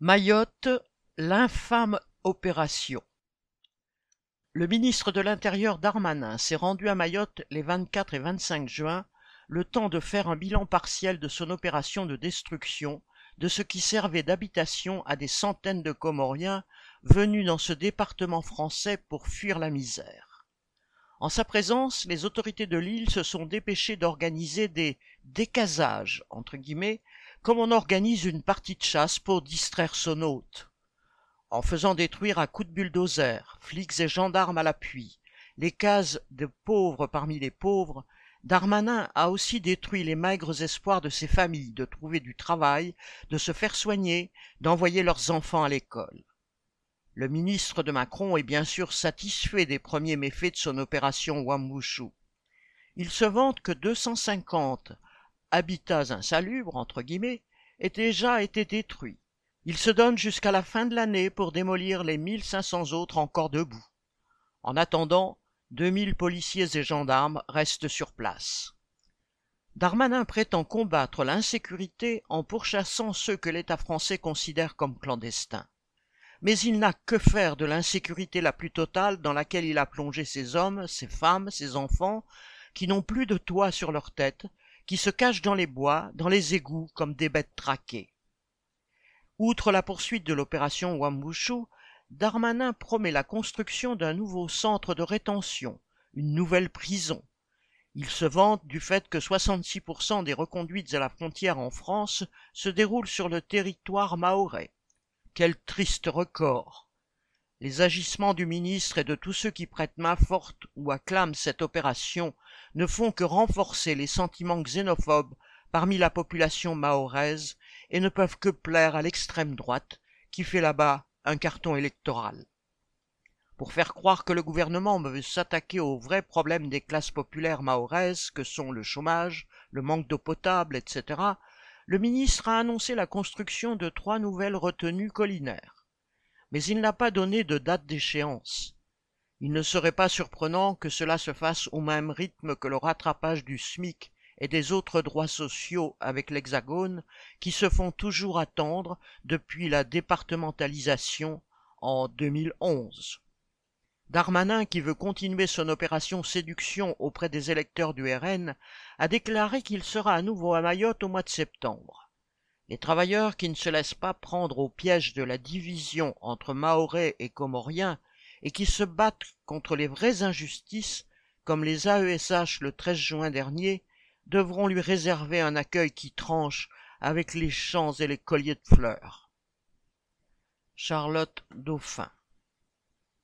Mayotte, l'infâme opération. Le ministre de l'Intérieur Darmanin s'est rendu à Mayotte les 24 et 25 juin, le temps de faire un bilan partiel de son opération de destruction de ce qui servait d'habitation à des centaines de Comoriens venus dans ce département français pour fuir la misère. En sa présence, les autorités de l'île se sont dépêchées d'organiser des décasages entre guillemets comme on organise une partie de chasse pour distraire son hôte. En faisant détruire à coups de bulldozer, flics et gendarmes à l'appui, les cases de pauvres parmi les pauvres, Darmanin a aussi détruit les maigres espoirs de ces familles de trouver du travail, de se faire soigner, d'envoyer leurs enfants à l'école. Le ministre de Macron est bien sûr satisfait des premiers méfaits de son opération Wambushu. Il se vante que 250 habitats insalubres, entre guillemets, aient déjà été détruits. Il se donne jusqu'à la fin de l'année pour démolir les 1500 autres encore debout. En attendant, 2000 policiers et gendarmes restent sur place. Darmanin prétend combattre l'insécurité en pourchassant ceux que l'État français considère comme clandestins. Mais il n'a que faire de l'insécurité la plus totale dans laquelle il a plongé ses hommes, ses femmes, ses enfants, qui n'ont plus de toit sur leur tête, qui se cachent dans les bois, dans les égouts, comme des bêtes traquées. Outre la poursuite de l'opération Wambushu, Darmanin promet la construction d'un nouveau centre de rétention, une nouvelle prison. Il se vante du fait que 66% des reconduites à la frontière en France se déroulent sur le territoire mahorais. Quel triste record les agissements du ministre et de tous ceux qui prêtent main forte ou acclament cette opération ne font que renforcer les sentiments xénophobes parmi la population mahoraise et ne peuvent que plaire à l'extrême droite qui fait là-bas un carton électoral. Pour faire croire que le gouvernement veut s'attaquer aux vrais problèmes des classes populaires mahoraises que sont le chômage, le manque d'eau potable, etc., le ministre a annoncé la construction de trois nouvelles retenues collinaires mais il n'a pas donné de date d'échéance. Il ne serait pas surprenant que cela se fasse au même rythme que le rattrapage du SMIC et des autres droits sociaux avec l'Hexagone qui se font toujours attendre depuis la départementalisation en 2011. Darmanin, qui veut continuer son opération séduction auprès des électeurs du RN, a déclaré qu'il sera à nouveau à Mayotte au mois de septembre. Les travailleurs qui ne se laissent pas prendre au piège de la division entre Mahorais et Comoriens et qui se battent contre les vraies injustices, comme les AESH le 13 juin dernier, devront lui réserver un accueil qui tranche avec les champs et les colliers de fleurs. Charlotte Dauphin